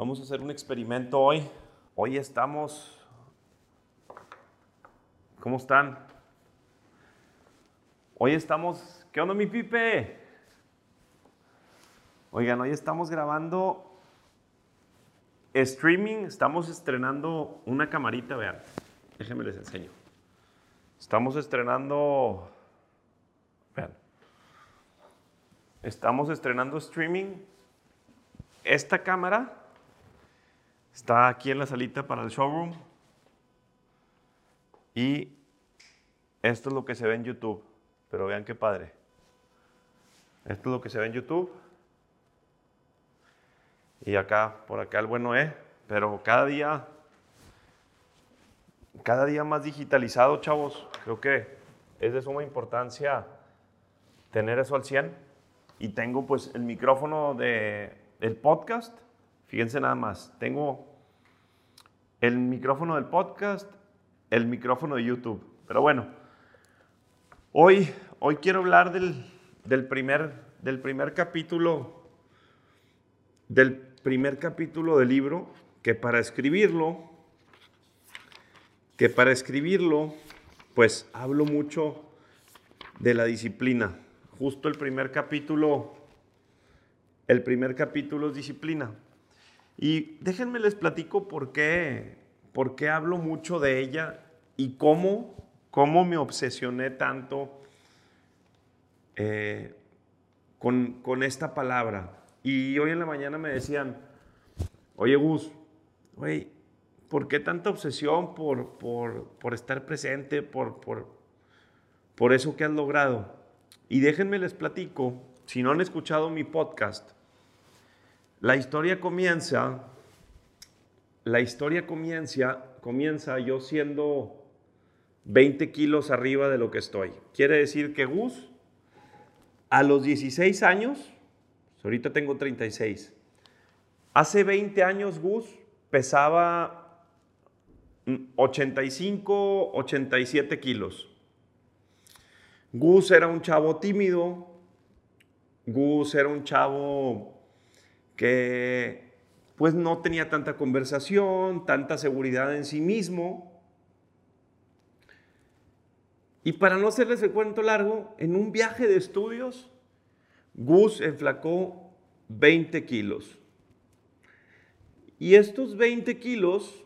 Vamos a hacer un experimento hoy. Hoy estamos... ¿Cómo están? Hoy estamos... ¿Qué onda mi Pipe? Oigan, hoy estamos grabando streaming. Estamos estrenando una camarita, vean. Déjenme les enseño. Estamos estrenando... Vean. Estamos estrenando streaming. Esta cámara Está aquí en la salita para el showroom. Y esto es lo que se ve en YouTube. Pero vean qué padre. Esto es lo que se ve en YouTube. Y acá, por acá el bueno E. Pero cada día, cada día más digitalizado, chavos. Creo que es de suma importancia tener eso al 100. Y tengo pues el micrófono de, del podcast Fíjense nada más, tengo el micrófono del podcast, el micrófono de YouTube. Pero bueno, hoy, hoy quiero hablar del, primer, del primer capítulo, del primer capítulo del libro, que para escribirlo, que para escribirlo, pues hablo mucho de la disciplina. Justo el primer capítulo, el primer capítulo es disciplina. Y déjenme les platico por qué, por qué hablo mucho de ella y cómo, cómo me obsesioné tanto eh, con, esta palabra. Y hoy en la mañana me decían, oye Gus, oye, ¿por qué tanta obsesión por, por, por estar presente, por, por, por eso que has logrado? Y déjenme les platico, si no han escuchado mi podcast, la historia comienza, la historia comienza, comienza yo siendo 20 kilos arriba de lo que estoy. Quiere decir que Gus, a los 16 años, ahorita tengo 36, hace 20 años Gus pesaba 85, 87 kilos. Gus era un chavo tímido, Gus era un chavo que pues no tenía tanta conversación, tanta seguridad en sí mismo. Y para no hacerles el cuento largo, en un viaje de estudios, Gus enflacó 20 kilos. Y estos 20 kilos,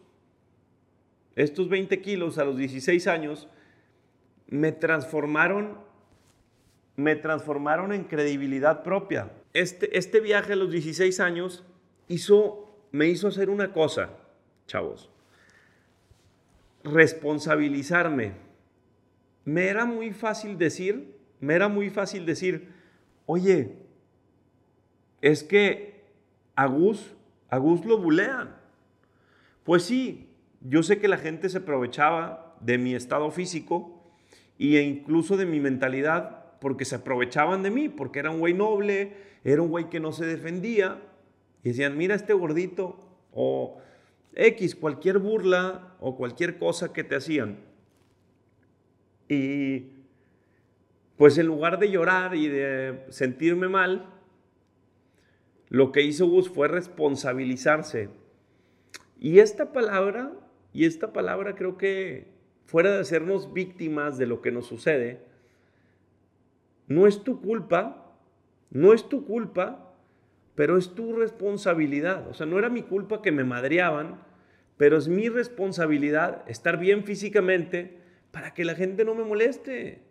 estos 20 kilos a los 16 años, me transformaron, me transformaron en credibilidad propia este, este viaje a los 16 años hizo, me hizo hacer una cosa, chavos. Responsabilizarme. Me era muy fácil decir, me era muy fácil decir, oye, es que a Gus, a Gus lo bulean. Pues sí, yo sé que la gente se aprovechaba de mi estado físico e incluso de mi mentalidad porque se aprovechaban de mí, porque era un güey noble, era un güey que no se defendía. Y decían, mira este gordito, o X, cualquier burla o cualquier cosa que te hacían. Y pues en lugar de llorar y de sentirme mal, lo que hizo Gus fue responsabilizarse. Y esta palabra, y esta palabra creo que fuera de hacernos víctimas de lo que nos sucede, no es tu culpa, no es tu culpa, pero es tu responsabilidad. O sea, no era mi culpa que me madreaban, pero es mi responsabilidad estar bien físicamente para que la gente no me moleste.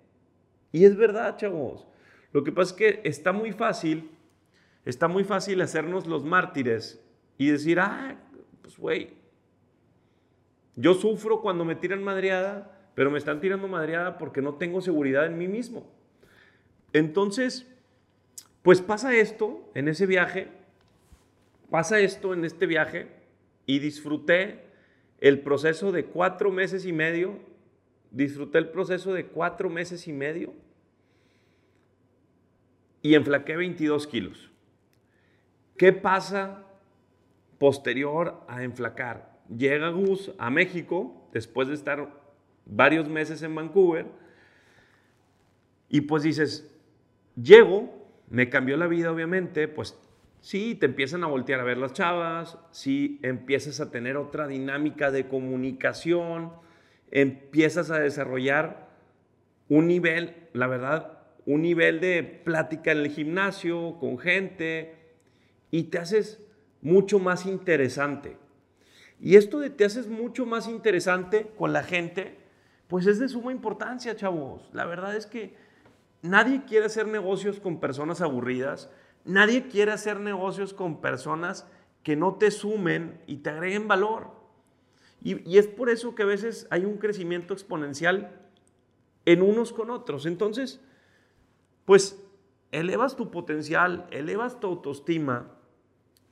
Y es verdad, chavos. Lo que pasa es que está muy fácil, está muy fácil hacernos los mártires y decir, ah, pues güey, yo sufro cuando me tiran madreada, pero me están tirando madreada porque no tengo seguridad en mí mismo. Entonces, pues pasa esto en ese viaje, pasa esto en este viaje y disfruté el proceso de cuatro meses y medio, disfruté el proceso de cuatro meses y medio y enflaqué 22 kilos. ¿Qué pasa posterior a enflacar? Llega Gus a México después de estar varios meses en Vancouver y pues dices, Llego, me cambió la vida obviamente, pues sí, te empiezan a voltear a ver las chavas, sí, empiezas a tener otra dinámica de comunicación, empiezas a desarrollar un nivel, la verdad, un nivel de plática en el gimnasio con gente y te haces mucho más interesante. Y esto de te haces mucho más interesante con la gente, pues es de suma importancia, chavos. La verdad es que nadie quiere hacer negocios con personas aburridas, nadie quiere hacer negocios con personas que no te sumen y te agreguen valor. Y, es por eso que a veces hay un crecimiento exponencial en unos con otros. Entonces, pues elevas tu potencial, elevas tu autoestima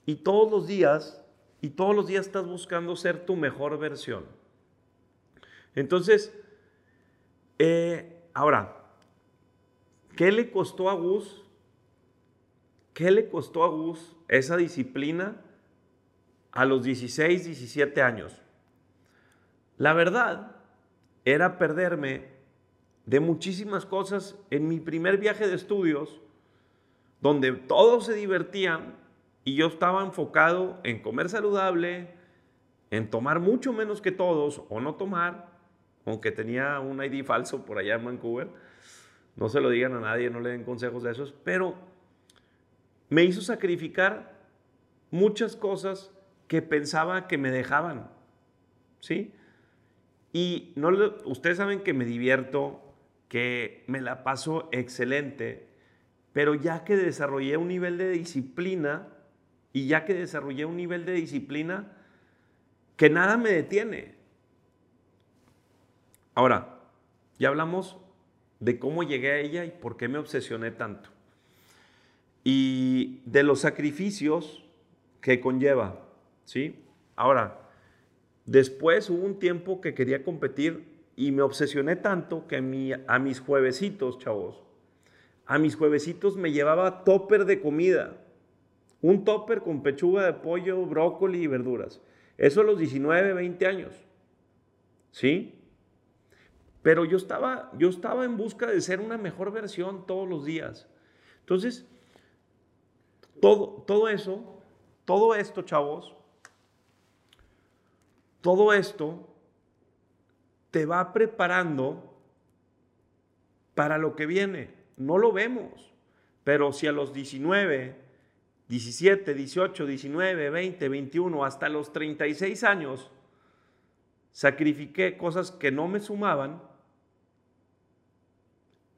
y todos los días, y todos los días estás buscando ser tu mejor versión. Entonces, eh, ahora, ¿qué le costó a Gus? ¿Qué le costó a Gus esa disciplina a los 16, 17 años? La verdad era perderme de muchísimas cosas en mi primer viaje de estudios, donde todos se divertían y yo estaba enfocado en comer saludable, en tomar mucho menos que todos o no tomar, aunque tenía un ID falso por allá en Vancouver. No se lo digan a nadie, no le den consejos de esos, pero me hizo sacrificar muchas cosas que pensaba que me dejaban. ¿Sí? Y no ustedes saben que me divierto, que me la paso excelente, pero ya que desarrollé un nivel de disciplina, y ya que desarrollé un nivel de disciplina, que nada me detiene. Ahora, ya hablamos de cómo llegué a ella y por qué me obsesioné tanto. Y de los sacrificios que conlleva, ¿sí? Ahora, después hubo un tiempo que quería competir y me obsesioné tanto que a, a mis juevesitos, chavos, a mis juevesitos me llevaba topper de comida. Un topper con pechuga de pollo, brócoli y verduras. Eso a los 19, 20 años. ¿Sí? Pero yo estaba, yo estaba en busca de ser una mejor versión todos los días. Entonces, todo, todo eso, todo esto, chavos, todo esto te va preparando para lo que viene. No lo vemos, pero si a los 19, 17, 18, 19, 20, 21, hasta los 36 años, sacrifiqué cosas que no me sumaban,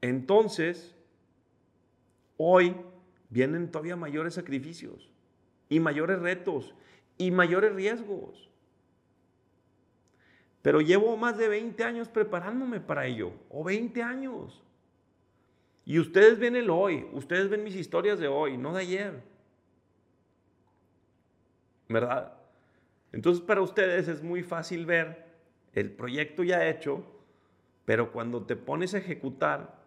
entonces, hoy vienen todavía mayores sacrificios y mayores retos y mayores riesgos. Pero llevo más de 20 años preparándome para ello, o 20 años. Y ustedes ven el hoy, ustedes ven mis historias de hoy, no de ayer. ¿Verdad? Entonces para ustedes es muy fácil ver el proyecto ya hecho, pero cuando te pones a ejecutar,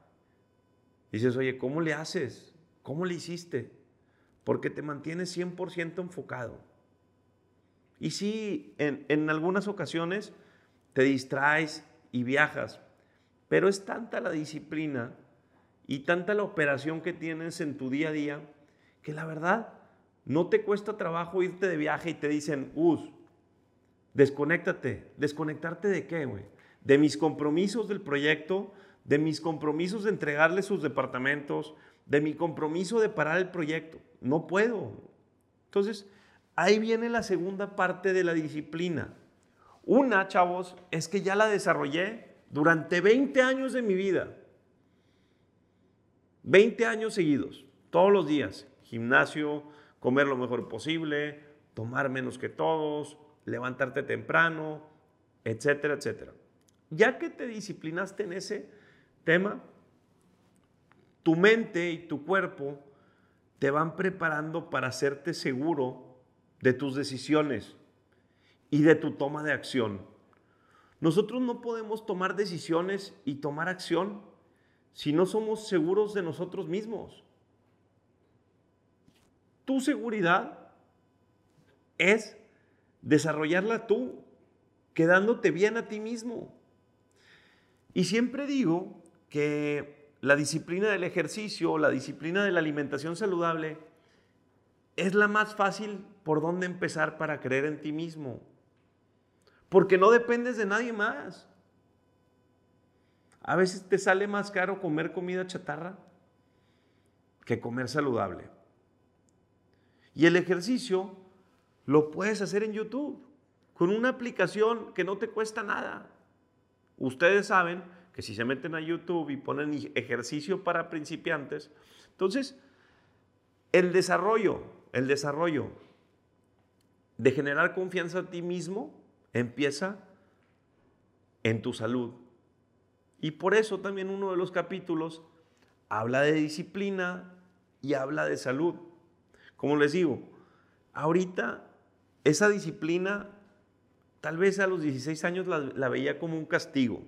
dices, oye, ¿cómo le haces? ¿Cómo le hiciste? Porque te mantienes 100% enfocado. Y sí, en, en algunas ocasiones te distraes y viajas. Pero es tanta la disciplina y tanta la operación que tienes en tu día a día que la verdad no te cuesta trabajo irte de viaje y te dicen, Us, desconéctate. ¿Desconectarte de qué, güey? De mis compromisos del proyecto, de mis compromisos de entregarle sus departamentos, de mi compromiso de parar el proyecto. No puedo. Entonces, ahí viene la segunda parte de la disciplina. Una, chavos, es que ya la desarrollé durante 20 años de mi vida. 20 años seguidos, todos los días. Gimnasio, comer lo mejor posible, tomar menos que todos, levantarte temprano, etcétera, etcétera. Ya que te disciplinaste en ese tema, tu mente y tu cuerpo te van preparando para hacerte seguro de tus decisiones y de tu toma de acción. Nosotros no podemos tomar decisiones y tomar acción si no somos seguros de nosotros mismos. Tu seguridad es desarrollarla tú, quedándote bien a ti mismo. Y siempre digo que la disciplina del ejercicio, la disciplina de la alimentación saludable, es la más fácil por dónde empezar para creer en ti mismo. Porque no dependes de nadie más. A veces te sale más caro comer comida chatarra que comer saludable. Y el ejercicio lo puedes hacer en YouTube con una aplicación que no te cuesta nada. Ustedes saben que si se meten a YouTube y ponen ejercicio para principiantes, entonces el desarrollo, el desarrollo de generar confianza en ti mismo empieza en tu salud. Y por eso también uno de los capítulos habla de disciplina y habla de salud. Como les digo, ahorita esa disciplina, tal vez a los 16 años la, veía como un castigo.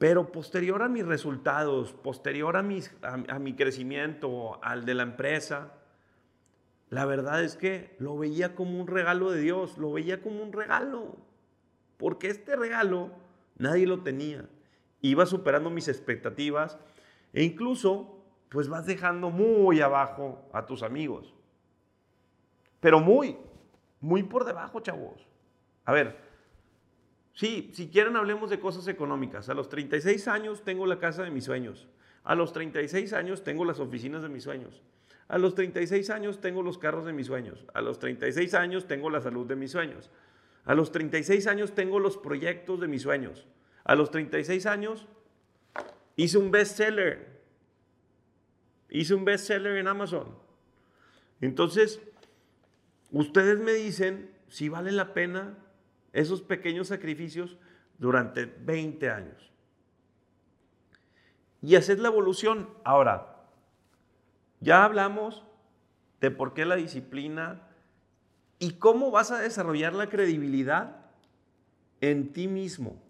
Pero posterior a mis resultados, posterior a, mi crecimiento, al de la empresa, la verdad es que lo veía como un regalo de Dios, lo veía como un regalo. Porque este regalo nadie lo tenía. Iba superando mis expectativas e incluso pues vas dejando muy abajo a tus amigos. Pero muy, muy por debajo, chavos. A ver, sí, si quieren hablemos de cosas económicas. A los 36 años tengo la casa de mis sueños. A los 36 años tengo las oficinas de mis sueños. A los 36 años tengo los carros de mis sueños. A los 36 años tengo la salud de mis sueños. A los 36 años tengo los proyectos de mis sueños. A los 36 años hice un bestseller Hice un bestseller en Amazon. Entonces, ustedes me dicen si vale la pena esos pequeños sacrificios durante 20 años. Y hacer la evolución. Ahora, ya hablamos de por qué la disciplina y cómo vas a desarrollar la credibilidad en ti mismo.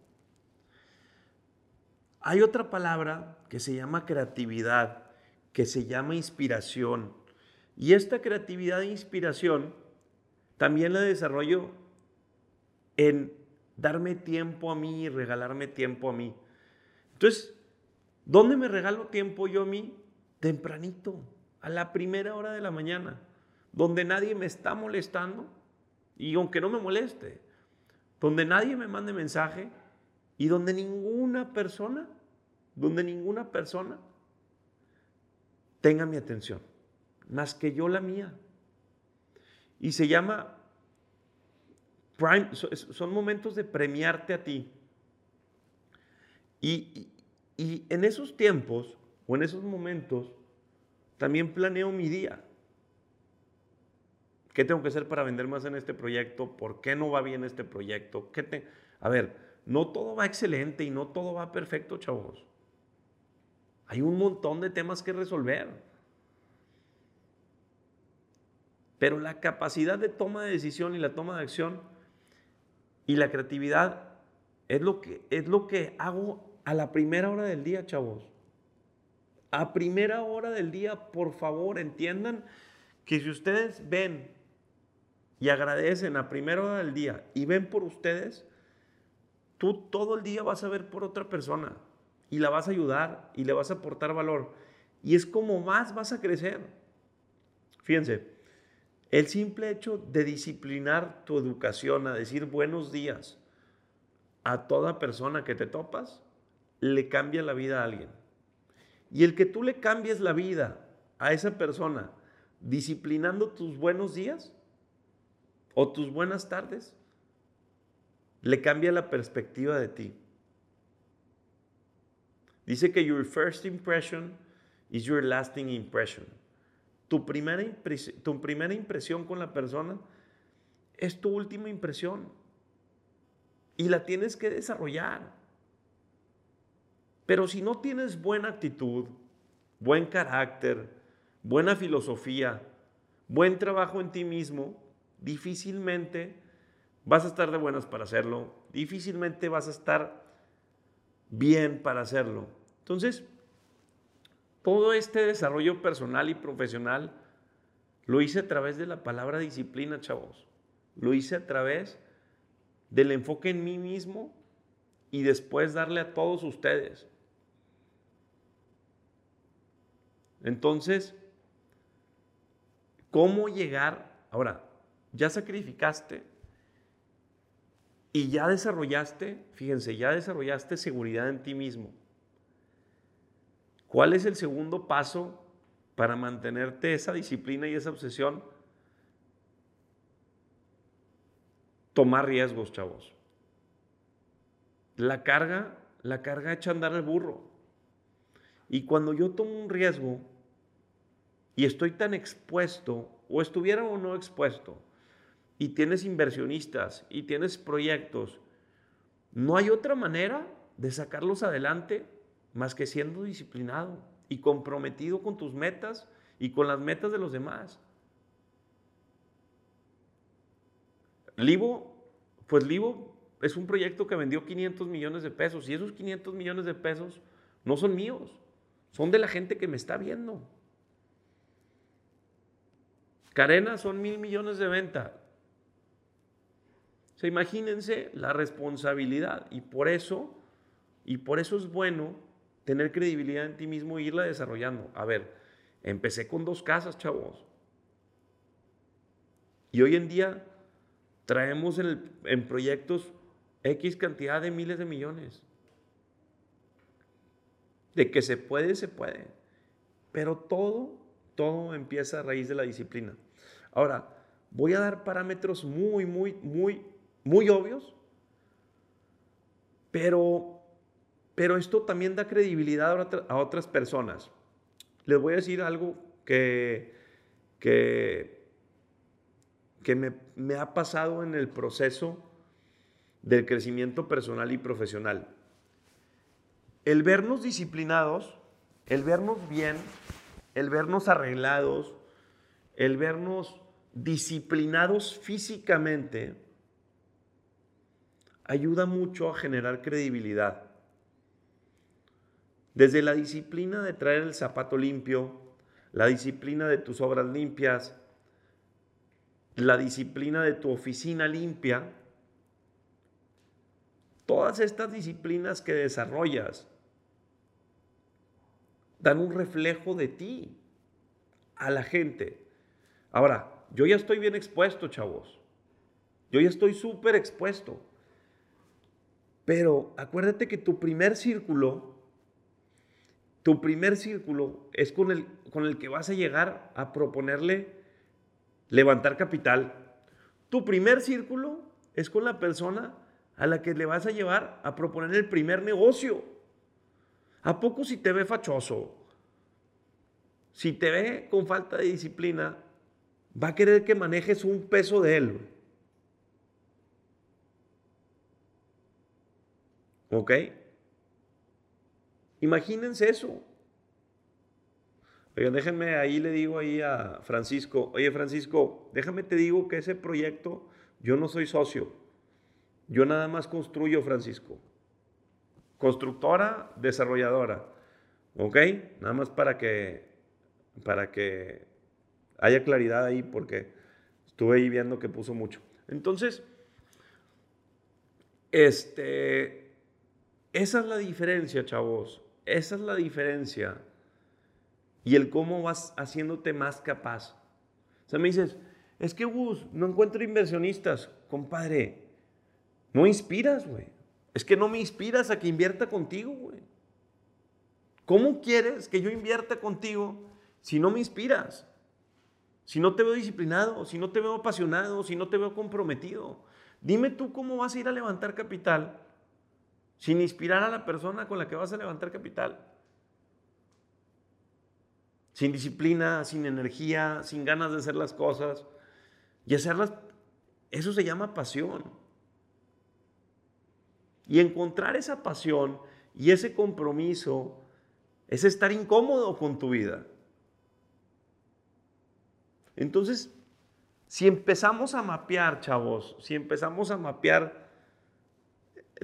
Hay otra palabra que se llama creatividad que se llama inspiración. Y esta creatividad e inspiración también la desarrollo en darme tiempo a mí regalarme tiempo a mí. Entonces, ¿dónde me regalo tiempo yo a mí? Tempranito, a la primera hora de la mañana, donde nadie me está molestando y aunque no me moleste, donde nadie me mande mensaje y donde ninguna persona, donde ninguna persona tenga mi atención, más que yo la mía. Y se llama son momentos de premiarte a ti. Y, y en esos tiempos o en esos momentos también planeo mi día. ¿Qué tengo que hacer para vender más en este proyecto? ¿Por qué no va bien este proyecto? ¿Qué te... A ver, no todo va excelente y no todo va perfecto, chavos. Hay un montón de temas que resolver. Pero la capacidad de toma de decisión y la toma de acción y la creatividad es lo que, es lo que hago a la primera hora del día, chavos. A primera hora del día, por favor, entiendan que si ustedes ven y agradecen a primera hora del día y ven por ustedes, tú todo el día vas a ver por otra persona y la vas a ayudar y le vas a aportar valor. Y es como más vas a crecer. Fíjense, el simple hecho de disciplinar tu educación a decir buenos días a toda persona que te topas, le cambia la vida a alguien. Y el que tú le cambies la vida a esa persona disciplinando tus buenos días o tus buenas tardes, le cambia la perspectiva de ti. Dice que your first impression is your lasting impression. Tu primera, tu primera impresión con la persona es tu última impresión. Y la tienes que desarrollar. Pero si no tienes buena actitud, buen carácter, buena filosofía, buen trabajo en ti mismo, difícilmente vas a estar de buenas para hacerlo, difícilmente vas a estar bien para hacerlo. Entonces, todo este desarrollo personal y profesional lo hice a través de la palabra disciplina, chavos. Lo hice a través del enfoque en mí mismo y después darle a todos ustedes. Entonces, cómo llegar. Ahora, ya sacrificaste y ya desarrollaste, fíjense, ya desarrollaste seguridad en ti mismo. ¿Cuál es el segundo paso para mantenerte esa disciplina y esa obsesión? Tomar riesgos, chavos. La carga, la carga echa a andar al burro. Y cuando yo tomo un riesgo y estoy tan expuesto, o estuviera o no expuesto, y tienes inversionistas y tienes proyectos, no hay otra manera de sacarlos adelante más que siendo disciplinado y comprometido con tus metas y con las metas de los demás. Livo, pues Livo es un proyecto que vendió 500 millones de pesos y esos 500 millones de pesos no son míos, son de la gente que me está viendo. Carena son mil millones de venta. O imagínense la responsabilidad y por eso, y por eso es bueno tener credibilidad en ti mismo e irla desarrollando. A ver, empecé con dos casas, chavos. Y hoy en día traemos en, en proyectos X cantidad de miles de millones. De que se puede, se puede. Pero todo, todo empieza a raíz de la disciplina. Ahora, voy a dar parámetros muy, muy, muy, muy obvios, pero, pero esto también da credibilidad a, otras personas. Les voy a decir algo que, que, me ha pasado en el proceso del crecimiento personal y profesional. El vernos disciplinados, el vernos bien, el vernos arreglados, el vernos disciplinados físicamente, ayuda mucho a generar credibilidad. Desde la disciplina de traer el zapato limpio, la disciplina de tus obras limpias, la disciplina de tu oficina limpia, todas estas disciplinas que desarrollas dan un reflejo de ti a la gente. Ahora, yo ya estoy bien expuesto, chavos. Yo ya estoy súper expuesto. Pero acuérdate que tu primer círculo, tu primer círculo es con el, con el que vas a llegar a proponerle levantar capital. Tu primer círculo es con la persona a la que le vas a llevar a proponer el primer negocio. ¿A poco si te ve fachoso? Si te ve con falta de disciplina, va a querer que manejes un peso de él. ¿Ok? Imagínense eso. Oigan, déjenme, ahí le digo ahí a Francisco, oye Francisco, déjame te digo que ese proyecto yo no soy socio. Yo nada más construyo, Francisco. Constructora, desarrolladora. ¿Ok? Nada más para que, para que haya claridad ahí porque estuve ahí viendo que puso mucho. Entonces, este, esa es la diferencia, chavos. Esa es la diferencia. Y el cómo vas haciéndote más capaz. O sea, me dices, es que Gus, no encuentro inversionistas. Compadre, no inspiras, güey. Es que no me inspiras a que invierta contigo, güey. ¿Cómo quieres que yo invierta contigo si no me inspiras? si no te veo disciplinado, si no te veo apasionado, si no te veo comprometido? Dime tú cómo vas a ir a levantar capital sin inspirar a la persona con la que vas a levantar capital. Sin disciplina, sin energía, sin ganas de hacer las cosas. Y hacerlas, eso se llama pasión. Y encontrar esa pasión y ese compromiso es estar incómodo con tu vida. Entonces, si empezamos a mapear, chavos, si empezamos a mapear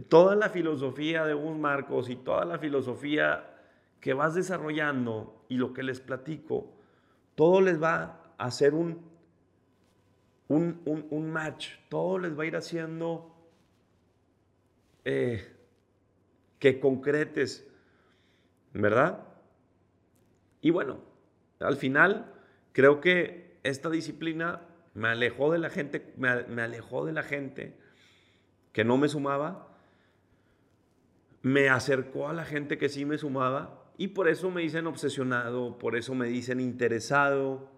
toda la filosofía de un Marcos y toda la filosofía que vas desarrollando y lo que les platico, todo les va a hacer un, un, match, todo les va a ir haciendo eh, que concretes, ¿verdad? Y bueno, al final creo que esta disciplina me alejó de la gente, me, me alejó de la gente que no me sumaba, me acercó a la gente que sí me sumaba y por eso me dicen obsesionado, por eso me dicen interesado.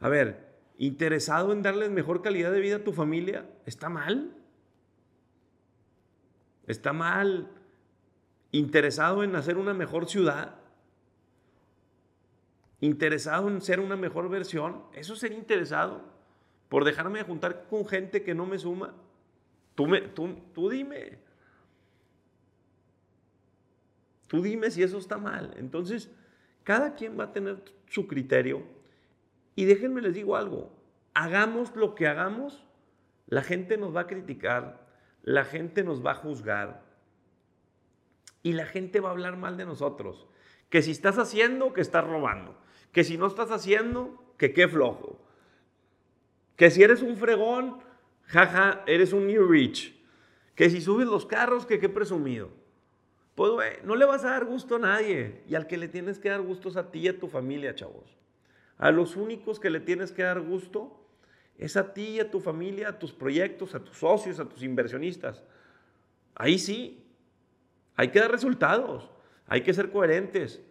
A ver, interesado en darles mejor calidad de vida a tu familia, ¿está mal? ¿Está mal? ¿Interesado en hacer una mejor ciudad? ¿Interesado en ser una mejor versión? ¿Eso sería interesado? ¿Por dejarme de juntar con gente que no me suma? Tú, me, tú, tú dime. Tú dime si eso está mal. Entonces, cada quien va a tener su criterio. Y déjenme les digo algo. Hagamos lo que hagamos, la gente nos va a criticar, la gente nos va a juzgar y la gente va a hablar mal de nosotros. Que si estás haciendo, que estás robando. Que si no estás haciendo, que qué flojo. Que si eres un fregón, jaja, eres un new rich. Que si subes los carros, que qué presumido. Pues, güey, no le vas a dar gusto a nadie. Y al que le tienes que dar gusto es a ti y a tu familia, chavos. A los únicos que le tienes que dar gusto es a ti y a tu familia, a tus proyectos, a tus socios, a tus inversionistas. Ahí sí. Hay que dar resultados. Hay que ser coherentes.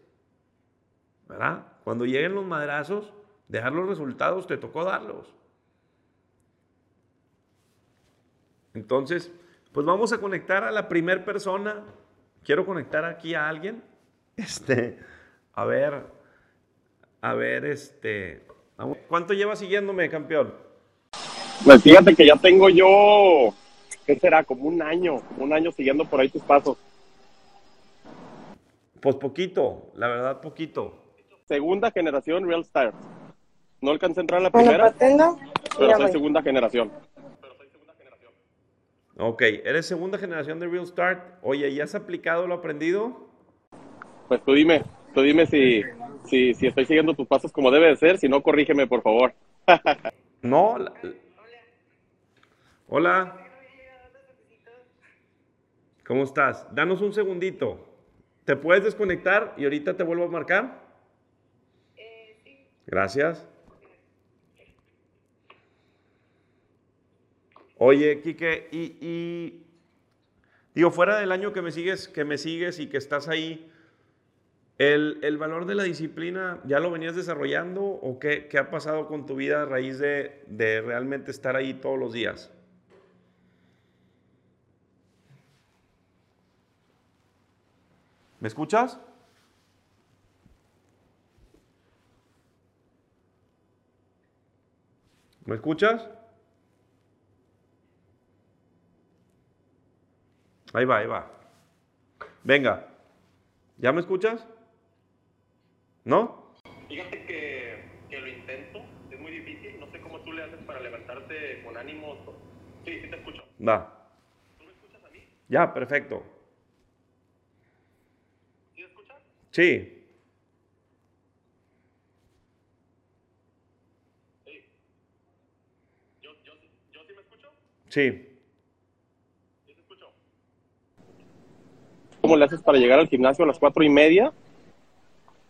¿Verdad? Cuando lleguen los madrazos, dejar los resultados, te tocó darlos. Entonces, pues vamos a conectar a la primera persona quiero conectar aquí a alguien. Este, a ver, a ver, este, ¿cuánto lleva siguiéndome, campeón? Pues fíjate que ya tengo yo, ¿qué será? Como un año, un año siguiendo por ahí tus pasos. Pues poquito, la verdad, poquito. Segunda generación Real Stars. No alcancé a entrar en la primera, pero soy segunda generación. Ok, eres segunda generación de Real Start. Oye, ¿ya has aplicado lo aprendido? Pues tú dime, tú dime si, si, si estoy siguiendo tus pasos como debe de ser, si no, corrígeme, por favor. no. Hola. ¿Cómo estás? Danos un segundito. ¿Te puedes desconectar y ahorita te vuelvo a marcar? Eh. Gracias. Oye, Quique, y, digo, fuera del año que me sigues, que me sigues y que estás ahí, ¿el, valor de la disciplina ya lo venías desarrollando o qué, ha pasado con tu vida a raíz de, de realmente estar ahí todos los días? ¿Me escuchas? ¿Me escuchas? Ahí va, ahí va. Venga. ¿Ya me escuchas? ¿No? Fíjate que, que, lo intento, es muy difícil, no sé cómo tú le haces para levantarte con ánimos. Sí, sí te escucho. Va. ¿Tú me escuchas a mí? Ya, perfecto. ¿Sí me escuchas? Sí. Sí. ¿Yo, yo, yo sí me escucho? Sí. ¿Cómo le haces para llegar al gimnasio a las cuatro y media?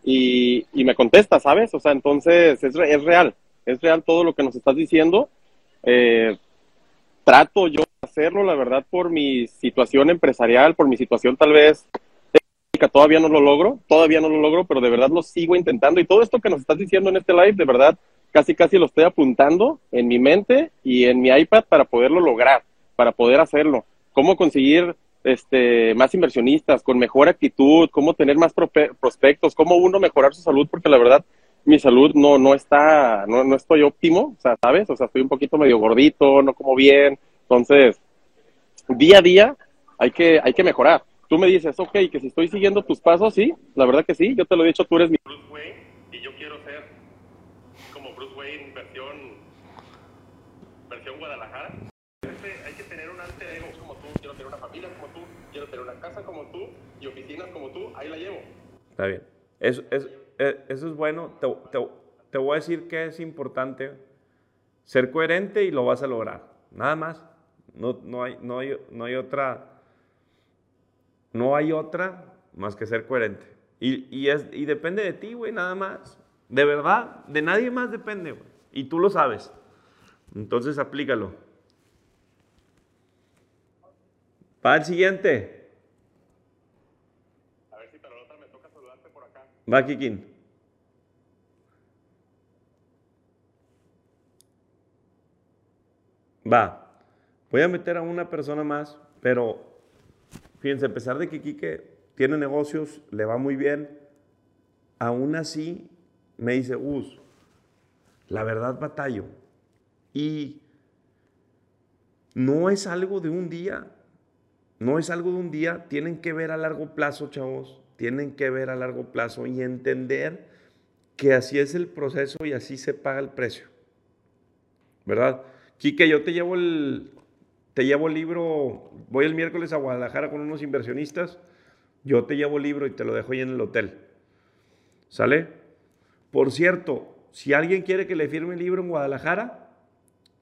Y, me contesta, ¿sabes? O sea, entonces es, es, real, es real todo lo que nos estás diciendo. Eh, trato yo de hacerlo, la verdad, por mi situación empresarial, por mi situación tal vez técnica, todavía no lo logro, todavía no lo logro, pero de verdad lo sigo intentando. Y todo esto que nos estás diciendo en este live, de verdad, casi casi lo estoy apuntando en mi mente y en mi iPad para poderlo lograr, para poder hacerlo. ¿Cómo conseguir este, más inversionistas, con mejor actitud, cómo tener más prospectos, cómo uno mejorar su salud, porque la verdad mi salud no, no está, no, no estoy óptimo, o sea, ¿sabes? O sea, estoy un poquito medio gordito, no como bien, entonces, día a día hay que, hay que mejorar. Tú me dices, ok, que si estoy siguiendo tus pasos, sí, la verdad que sí, yo te lo he dicho, tú eres mi Bruce Wayne y yo quiero ser como Bruce Wayne versión, versión Guadalajara. Hay que tener un alter ego como tú, quiero tener una familia como tú, quiero tener una casa como tú y oficinas como tú, ahí la llevo. Está bien. Eso, es, eh, eso es bueno. Te, te, te, voy a decir que es importante ser coherente y lo vas a lograr. Nada más. No, no, hay, no, hay, no hay otra. No hay otra más que ser coherente. Y, y, es, y depende de ti, güey, nada más. De verdad, de nadie más depende, güey. Y tú lo sabes. Entonces aplícalo. Va el siguiente. A ver si pero la otra me toca saludarte por acá. Va, Kikin. Va. Voy a meter a una persona más, pero fíjense, a pesar de que Kike tiene negocios, le va muy bien, aún así me dice, Us, la verdad batallo. Y no es algo de un día, no es algo de un día, tienen que ver a largo plazo, chavos, tienen que ver a largo plazo y entender que así es el proceso y así se paga el precio. ¿Verdad? Quique, yo te llevo el, te llevo el libro, voy el miércoles a Guadalajara con unos inversionistas, yo te llevo el libro y te lo dejo ahí en el hotel. ¿Sale? Por cierto, si alguien quiere que le firme el libro en Guadalajara,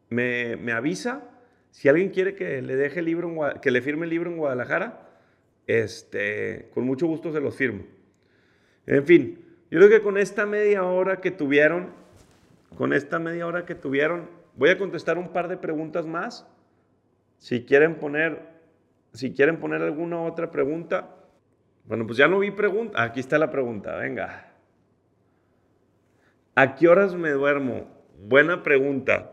me, me avisa. Si alguien quiere que le deje el que le firme el libro en Guadalajara, este, con mucho gusto se los firmo. En fin, yo creo que con esta media hora que tuvieron, con esta media hora que tuvieron, voy a contestar un par de preguntas más. Si quieren poner, si quieren poner alguna otra pregunta, bueno, pues ya no vi pregunta. Aquí está la pregunta, venga. ¿A qué horas me duermo? Buena pregunta.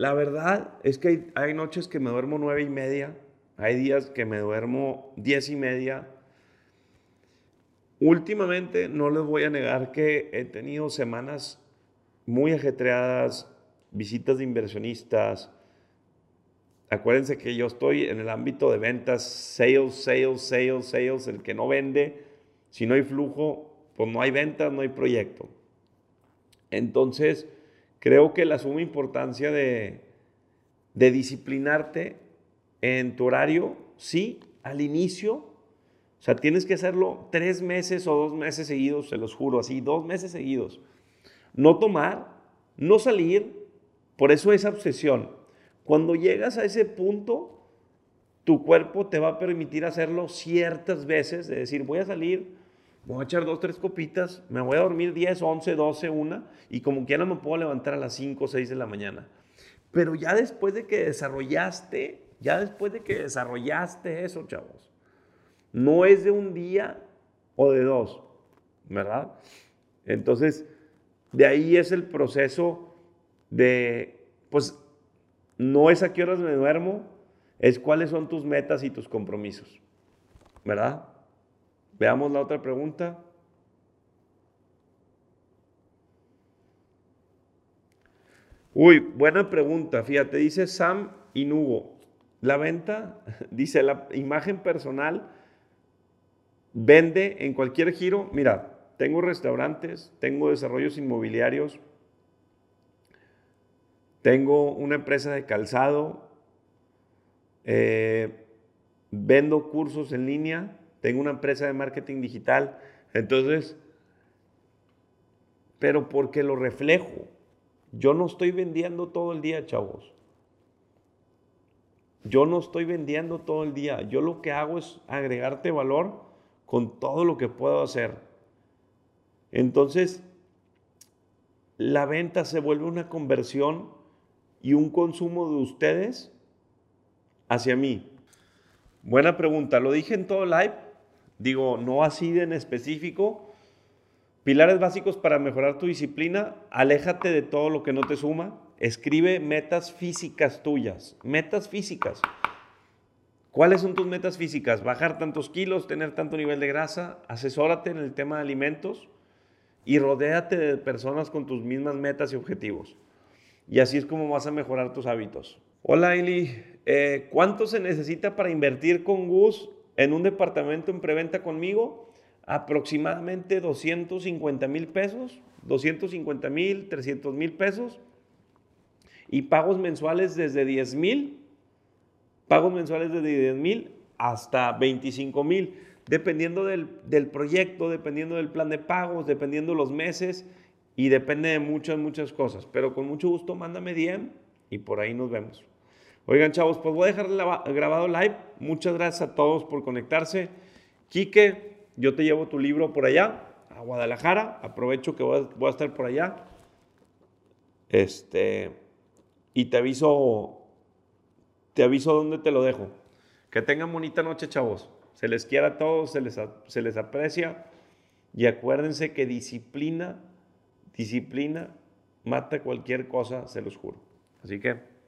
La verdad es que hay, noches que me duermo nueve y media, hay días que me duermo diez y media. Últimamente no les voy a negar que he tenido semanas muy ajetreadas, visitas de inversionistas. Acuérdense que yo estoy en el ámbito de ventas, sales, sales, sales, sales, el que no vende. Si no hay flujo, pues no hay ventas, no hay proyecto. Entonces, creo que la suma importancia de, disciplinarte en tu horario, sí, al inicio, o sea, tienes que hacerlo tres meses o dos meses seguidos, se los juro, así, dos meses seguidos. No tomar, no salir, por eso esa obsesión. Cuando llegas a ese punto, tu cuerpo te va a permitir hacerlo ciertas veces, de decir, voy a salir, voy a echar dos, tres copitas, me voy a dormir 10, 11, 12, una, y como quiera me puedo levantar a las 5 o 6 de la mañana. Pero ya después de que desarrollaste, ya después de que desarrollaste eso, chavos, no es de un día o de dos, ¿verdad? Entonces, de ahí es el proceso de, pues, no es a qué horas me duermo, es cuáles son tus metas y tus compromisos, ¿verdad? Veamos la otra pregunta. Uy, buena pregunta. Fíjate, dice Sam Inugo. La venta, dice la imagen personal, vende en cualquier giro. Mira, tengo restaurantes, tengo desarrollos inmobiliarios, tengo una empresa de calzado, eh, vendo cursos en línea, tengo una empresa de marketing digital. Entonces, pero porque lo reflejo. Yo no estoy vendiendo todo el día, chavos. Yo no estoy vendiendo todo el día. Yo lo que hago es agregarte valor con todo lo que puedo hacer. Entonces, la venta se vuelve una conversión y un consumo de ustedes hacia mí. Buena pregunta. Lo dije en todo live. Digo, no así de en específico. Pilares básicos para mejorar tu disciplina. Aléjate de todo lo que no te suma. Escribe metas físicas tuyas. Metas físicas. ¿Cuáles son tus metas físicas? Bajar tantos kilos, tener tanto nivel de grasa. Asesórate en el tema de alimentos y rodéate de personas con tus mismas metas y objetivos. Y así es como vas a mejorar tus hábitos. Hola, Eli. Eh, ¿Cuánto se necesita para invertir con Gus en un departamento en preventa conmigo? Aproximadamente 250 mil pesos, 250 mil, 300 mil pesos. Y pagos mensuales desde 10 mil, pagos mensuales desde 10 mil hasta 25 mil, dependiendo del, del proyecto, dependiendo del plan de pagos, dependiendo los meses y depende de muchas, muchas cosas. Pero con mucho gusto mándame DM y por ahí nos vemos. Oigan, chavos, pues voy a dejar grabado live. Muchas gracias a todos por conectarse. Quique, yo te llevo tu libro por allá, a Guadalajara. Aprovecho que voy a, estar por allá. Este, y te aviso, te aviso dónde te lo dejo. Que tengan bonita noche, chavos. Se les quiera a todos, se les, se les aprecia. Y acuérdense que disciplina, disciplina mata cualquier cosa, se los juro. Así que